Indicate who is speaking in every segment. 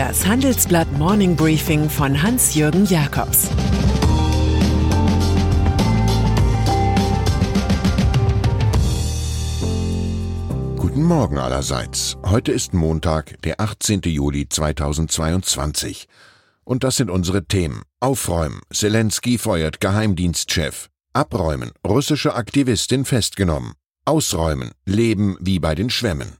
Speaker 1: Das Handelsblatt Morning Briefing von Hans-Jürgen Jakobs
Speaker 2: Guten Morgen allerseits. Heute ist Montag, der 18. Juli 2022. Und das sind unsere Themen. Aufräumen. Zelensky feuert Geheimdienstchef. Abräumen. Russische Aktivistin festgenommen. Ausräumen. Leben wie bei den Schwämmen.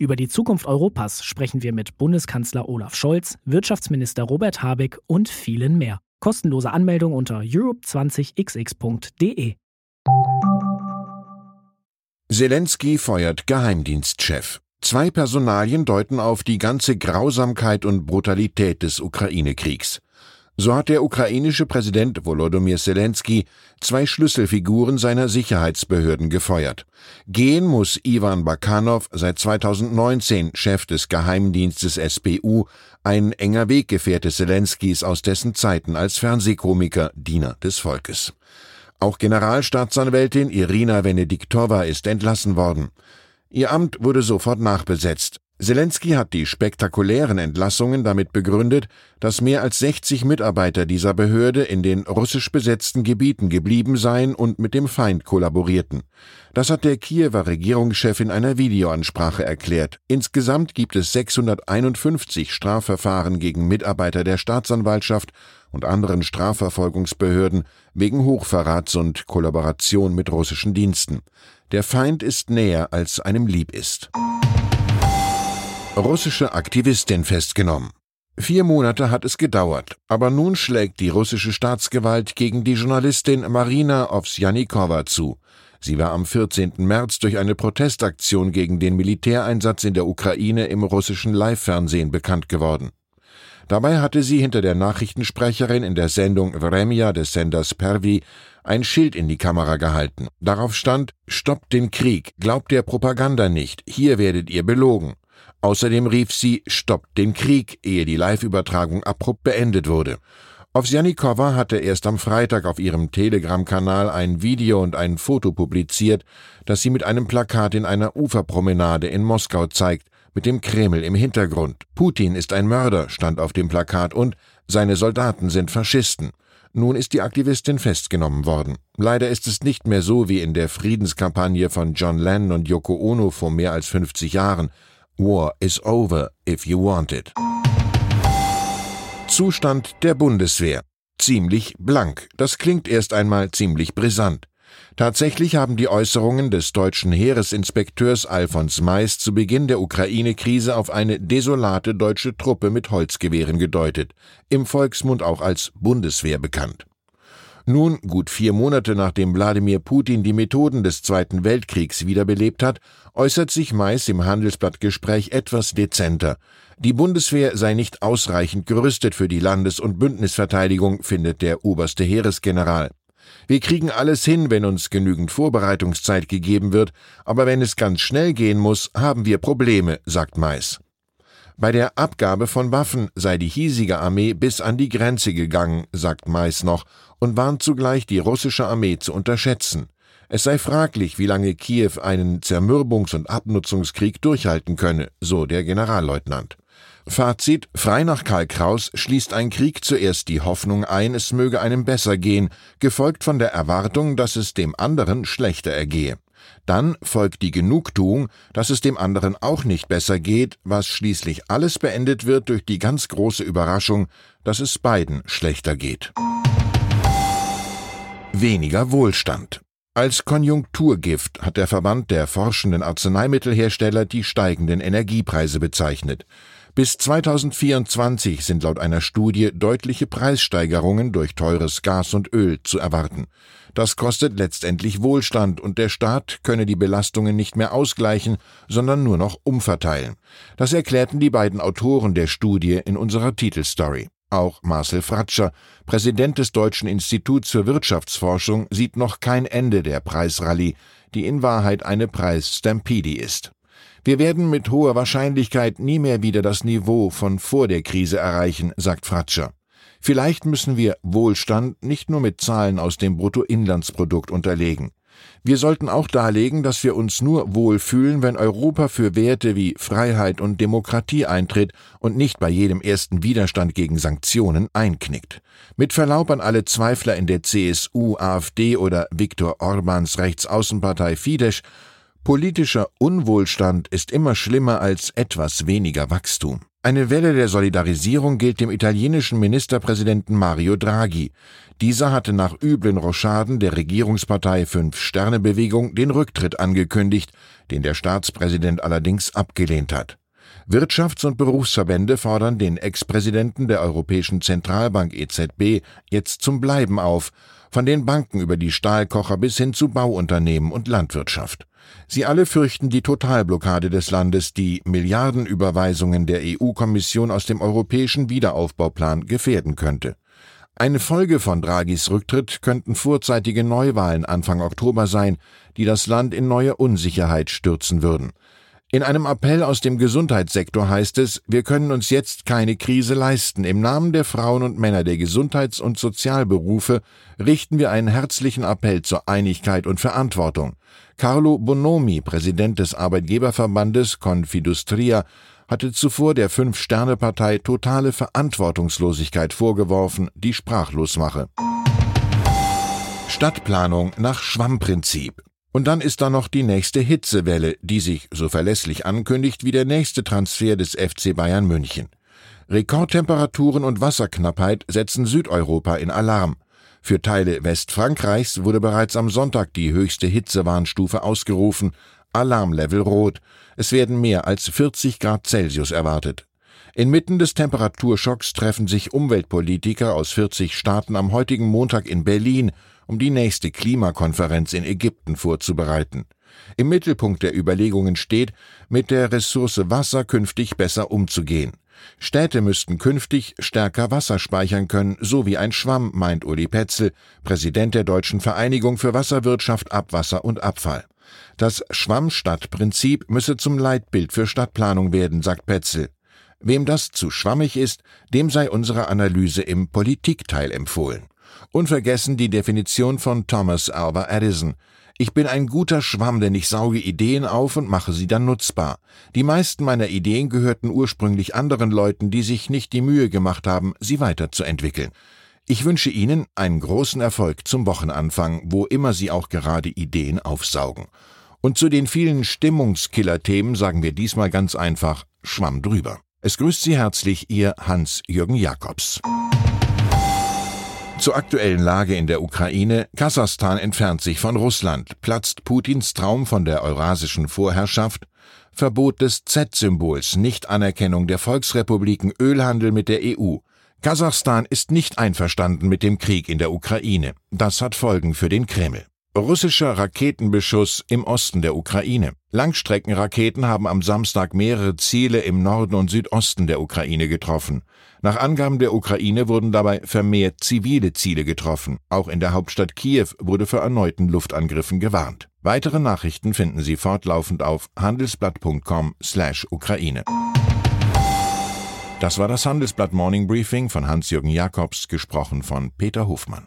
Speaker 3: Über die Zukunft Europas sprechen wir mit Bundeskanzler Olaf Scholz, Wirtschaftsminister Robert Habeck und vielen mehr. Kostenlose Anmeldung unter europe20xx.de.
Speaker 2: Zelensky feuert Geheimdienstchef. Zwei Personalien deuten auf die ganze Grausamkeit und Brutalität des Ukraine-Kriegs. So hat der ukrainische Präsident Volodymyr Zelensky zwei Schlüsselfiguren seiner Sicherheitsbehörden gefeuert. Gehen muss Ivan Bakanov, seit 2019 Chef des Geheimdienstes SBU, ein enger Weggefährte Zelenskys aus dessen Zeiten als Fernsehkomiker, Diener des Volkes. Auch Generalstaatsanwältin Irina Venediktova ist entlassen worden. Ihr Amt wurde sofort nachbesetzt. Zelensky hat die spektakulären Entlassungen damit begründet, dass mehr als 60 Mitarbeiter dieser Behörde in den russisch besetzten Gebieten geblieben seien und mit dem Feind kollaborierten. Das hat der Kiewer Regierungschef in einer Videoansprache erklärt. Insgesamt gibt es 651 Strafverfahren gegen Mitarbeiter der Staatsanwaltschaft und anderen Strafverfolgungsbehörden wegen Hochverrats und Kollaboration mit russischen Diensten. Der Feind ist näher, als einem lieb ist russische Aktivistin festgenommen. Vier Monate hat es gedauert, aber nun schlägt die russische Staatsgewalt gegen die Journalistin Marina Ovsjanikova zu. Sie war am 14. März durch eine Protestaktion gegen den Militäreinsatz in der Ukraine im russischen Live-Fernsehen bekannt geworden. Dabei hatte sie hinter der Nachrichtensprecherin in der Sendung Vremja des Senders Pervi ein Schild in die Kamera gehalten. Darauf stand Stoppt den Krieg, glaubt der Propaganda nicht, hier werdet ihr belogen. Außerdem rief sie Stoppt den Krieg, ehe die Live-Übertragung abrupt beendet wurde. Ovsjanikova hatte erst am Freitag auf ihrem Telegram-Kanal ein Video und ein Foto publiziert, das sie mit einem Plakat in einer Uferpromenade in Moskau zeigt, mit dem Kreml im Hintergrund. Putin ist ein Mörder, stand auf dem Plakat und seine Soldaten sind Faschisten. Nun ist die Aktivistin festgenommen worden. Leider ist es nicht mehr so wie in der Friedenskampagne von John Lennon und Yoko Ono vor mehr als 50 Jahren. War is over if you want it. Zustand der Bundeswehr. Ziemlich blank. Das klingt erst einmal ziemlich brisant. Tatsächlich haben die Äußerungen des deutschen Heeresinspekteurs Alfons Mais zu Beginn der Ukraine-Krise auf eine desolate deutsche Truppe mit Holzgewehren gedeutet, im Volksmund auch als Bundeswehr bekannt. Nun, gut vier Monate nachdem Wladimir Putin die Methoden des Zweiten Weltkriegs wiederbelebt hat, äußert sich Mais im Handelsblattgespräch etwas dezenter. Die Bundeswehr sei nicht ausreichend gerüstet für die Landes- und Bündnisverteidigung, findet der oberste Heeresgeneral. Wir kriegen alles hin, wenn uns genügend Vorbereitungszeit gegeben wird, aber wenn es ganz schnell gehen muss, haben wir Probleme, sagt Mais. Bei der Abgabe von Waffen sei die hiesige Armee bis an die Grenze gegangen, sagt Mais noch, und warnt zugleich, die russische Armee zu unterschätzen. Es sei fraglich, wie lange Kiew einen Zermürbungs- und Abnutzungskrieg durchhalten könne, so der Generalleutnant. Fazit: Frei nach Karl Kraus schließt ein Krieg zuerst die Hoffnung ein, es möge einem besser gehen, gefolgt von der Erwartung, dass es dem anderen schlechter ergehe. Dann folgt die Genugtuung, dass es dem anderen auch nicht besser geht, was schließlich alles beendet wird durch die ganz große Überraschung, dass es beiden schlechter geht. Weniger Wohlstand. Als Konjunkturgift hat der Verband der forschenden Arzneimittelhersteller die steigenden Energiepreise bezeichnet. Bis 2024 sind laut einer Studie deutliche Preissteigerungen durch teures Gas und Öl zu erwarten. Das kostet letztendlich Wohlstand und der Staat könne die Belastungen nicht mehr ausgleichen, sondern nur noch umverteilen. Das erklärten die beiden Autoren der Studie in unserer Titelstory. Auch Marcel Fratscher, Präsident des Deutschen Instituts für Wirtschaftsforschung, sieht noch kein Ende der Preisrallye, die in Wahrheit eine Preisstampede ist. Wir werden mit hoher Wahrscheinlichkeit nie mehr wieder das Niveau von vor der Krise erreichen, sagt Fratscher. Vielleicht müssen wir Wohlstand nicht nur mit Zahlen aus dem Bruttoinlandsprodukt unterlegen. Wir sollten auch darlegen, dass wir uns nur wohlfühlen, wenn Europa für Werte wie Freiheit und Demokratie eintritt und nicht bei jedem ersten Widerstand gegen Sanktionen einknickt. Mit Verlaub an alle Zweifler in der CSU, AfD oder Viktor Orbans Rechtsaußenpartei Fidesz, politischer Unwohlstand ist immer schlimmer als etwas weniger Wachstum. Eine Welle der Solidarisierung gilt dem italienischen Ministerpräsidenten Mario Draghi. Dieser hatte nach üblen Rochaden der Regierungspartei Fünf-Sterne-Bewegung den Rücktritt angekündigt, den der Staatspräsident allerdings abgelehnt hat. Wirtschafts- und Berufsverbände fordern den Ex-Präsidenten der Europäischen Zentralbank EZB jetzt zum Bleiben auf, von den Banken über die Stahlkocher bis hin zu Bauunternehmen und Landwirtschaft. Sie alle fürchten die Totalblockade des Landes, die Milliardenüberweisungen der EU-Kommission aus dem europäischen Wiederaufbauplan gefährden könnte. Eine Folge von Draghis Rücktritt könnten vorzeitige Neuwahlen Anfang Oktober sein, die das Land in neue Unsicherheit stürzen würden. In einem Appell aus dem Gesundheitssektor heißt es, wir können uns jetzt keine Krise leisten. Im Namen der Frauen und Männer der Gesundheits- und Sozialberufe richten wir einen herzlichen Appell zur Einigkeit und Verantwortung. Carlo Bonomi, Präsident des Arbeitgeberverbandes Confidustria, hatte zuvor der Fünf-Sterne-Partei totale Verantwortungslosigkeit vorgeworfen, die sprachlos mache. Stadtplanung nach Schwammprinzip. Und dann ist da noch die nächste Hitzewelle, die sich so verlässlich ankündigt wie der nächste Transfer des FC Bayern München. Rekordtemperaturen und Wasserknappheit setzen Südeuropa in Alarm. Für Teile Westfrankreichs wurde bereits am Sonntag die höchste Hitzewarnstufe ausgerufen, Alarmlevel rot. Es werden mehr als 40 Grad Celsius erwartet. Inmitten des Temperaturschocks treffen sich Umweltpolitiker aus 40 Staaten am heutigen Montag in Berlin, um die nächste Klimakonferenz in Ägypten vorzubereiten. Im Mittelpunkt der Überlegungen steht, mit der Ressource Wasser künftig besser umzugehen. Städte müssten künftig stärker Wasser speichern können, so wie ein Schwamm, meint Uli Petzel, Präsident der Deutschen Vereinigung für Wasserwirtschaft, Abwasser und Abfall. Das Schwammstadtprinzip müsse zum Leitbild für Stadtplanung werden, sagt Petzel. Wem das zu schwammig ist, dem sei unsere Analyse im Politikteil empfohlen. Unvergessen die Definition von Thomas Alva Edison. Ich bin ein guter Schwamm, denn ich sauge Ideen auf und mache sie dann nutzbar. Die meisten meiner Ideen gehörten ursprünglich anderen Leuten, die sich nicht die Mühe gemacht haben, sie weiterzuentwickeln. Ich wünsche Ihnen einen großen Erfolg zum Wochenanfang, wo immer Sie auch gerade Ideen aufsaugen. Und zu den vielen Stimmungskiller-Themen sagen wir diesmal ganz einfach Schwamm drüber. Es grüßt Sie herzlich Ihr Hans-Jürgen Jakobs. Zur aktuellen Lage in der Ukraine. Kasachstan entfernt sich von Russland. Platzt Putins Traum von der eurasischen Vorherrschaft? Verbot des Z-Symbols, Nichtanerkennung der Volksrepubliken, Ölhandel mit der EU. Kasachstan ist nicht einverstanden mit dem Krieg in der Ukraine. Das hat Folgen für den Kreml. Russischer Raketenbeschuss im Osten der Ukraine. Langstreckenraketen haben am Samstag mehrere Ziele im Norden und Südosten der Ukraine getroffen. Nach Angaben der Ukraine wurden dabei vermehrt zivile Ziele getroffen. Auch in der Hauptstadt Kiew wurde vor erneuten Luftangriffen gewarnt. Weitere Nachrichten finden Sie fortlaufend auf handelsblatt.com/ukraine. Das war das Handelsblatt Morning Briefing von Hans-Jürgen Jakobs, gesprochen von Peter Hofmann.